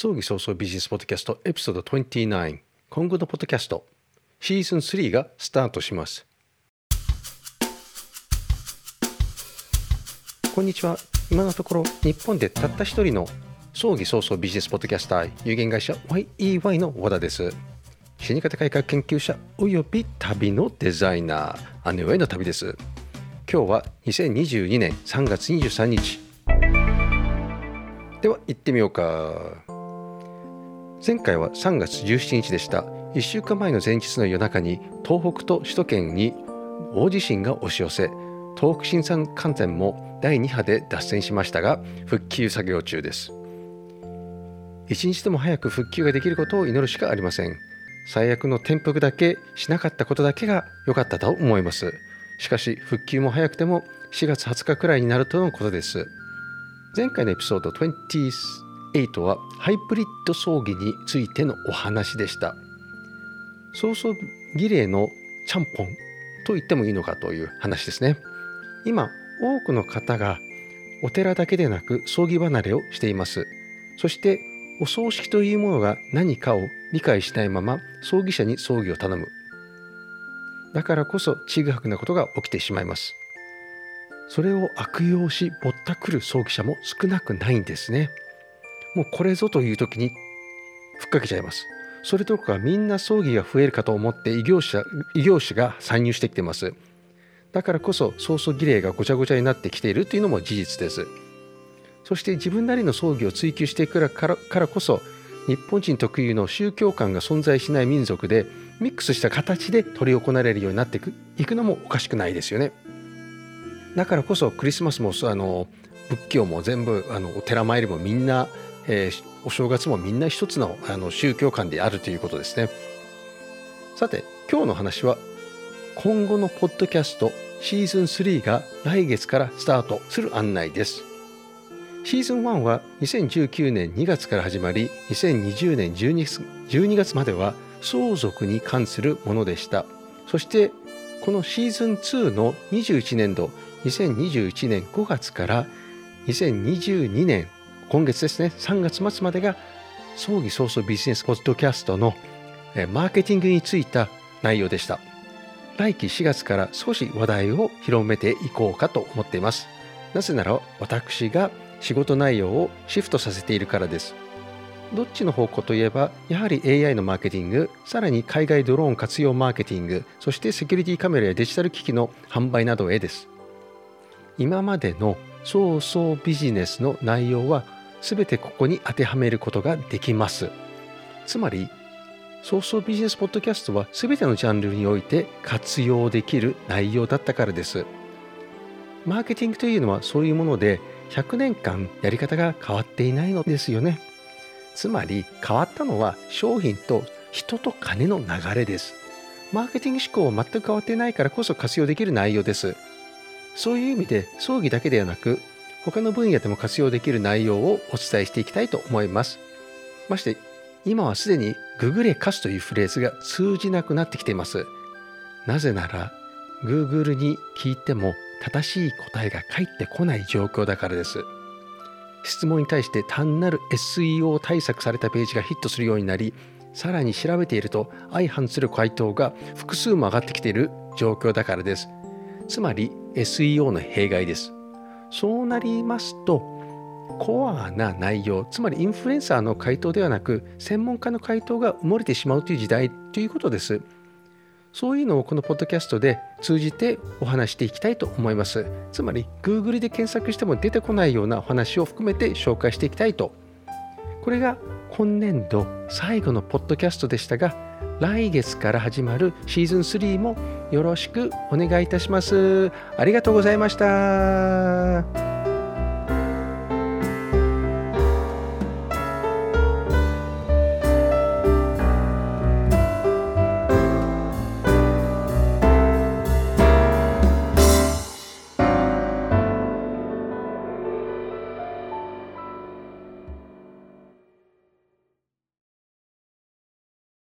葬儀早々ビジネスポッドキャストエピソード29今後のポッドキャスト。シーズン3がスタートします。こんにちは。今のところ日本でたった一人の葬儀早々ビジネスポッドキャスター有限会社 YEY の和田です。死に方改革研究者および旅のデザイナー姉上の旅です。今日は2022年3月23日。では行ってみようか。前回は3月17日でした。1週間前の前日の夜中に東北と首都圏に大地震が押し寄せ東北新山幹線も第2波で脱線しましたが復旧作業中です。一日でも早く復旧ができることを祈るしかありません。最悪の転覆だけしなかったことだけが良かったと思います。しかし復旧も早くても4月20日くらいになるとのことです。前回のエピソード20 8はハイブリッド葬儀についてのお話でした。早々儀礼のちゃんぽんと言ってもいいのかという話ですね。今多くの方がお寺だけでなく葬儀離れをしています。そしてお葬式というものが何かを理解しないまま葬儀者に葬儀を頼む。だからこそちぐはぐなことが起きてしまいます。それを悪用しぼったくる葬儀者も少なくないんですね。もうこれぞという時にふっかけちゃいます。それとかみんな葬儀が増えるかと思って異業者異業種が参入してきてます。だからこそ早々儀礼がごちゃごちゃになってきているというのも事実です。そして自分なりの葬儀を追求していくからからこそ日本人特有の宗教観が存在しない民族でミックスした形で執り行われるようになっていくいくのもおかしくないですよね。だからこそクリスマスもあの仏教も全部あのお寺参りもみんなえー、お正月もみんな一つのあの宗教観であるということですね。さて今日の話は今後のポッドキャストシーズン3が来月からスタートする案内です。シーズン1は2019年2月から始まり2020年 12, 月までは相続に関するものでした。そしてこのシーズン2の21年度2021年5月から2022年今月ですね3月末までが葬儀早々ビジネスポッドキャストのマーケティングについた内容でした。来期4月から少し話題を広めていこうかと思っています。なぜなら私が仕事内容をシフトさせているからです。どっちの方向といえばやはり AI のマーケティングさらに海外ドローン活用マーケティングそしてセキュリティカメラやデジタル機器の販売などへです。今までの早々ビジネスの内容は全てここに当てはめることができます。つまりソースビジネスポッドキャストは全てのジャンルにおいて活用できる内容だったからです。マーケティングというのはそういうもので100年間やり方が変わっていないのですよね。つまり変わったのは商品と人と金の流れです。マーケティング思考は全く変わっていないからこそ活用できる内容です。そういう意味で葬儀だけではなく他の分野でも活用できる内容をお伝えしていきたいと思います。まして、今はすでにググレカスというフレーズが通じなくなってきています。なぜなら、Google に聞いても正しい答えが返ってこない状況だからです。質問に対して単なる SEO 対策されたページがヒットするようになり、さらに調べていると相反する回答が複数も上がってきている状況だからです。つまり SEO の弊害です。そうなりますとコアな内容つまりインフルエンサーの回答ではなく専門家の回答が埋もれてしまうという時代ということです。そういうのをこのポッドキャストで通じてお話していきたいと思います。つまり Google で検索しても出てこないようなお話を含めて紹介していきたいと。これが今年度最後のポッドキャストでしたが来月から始まるシーズン3もよろしくお願いいたします。ありがとうございました。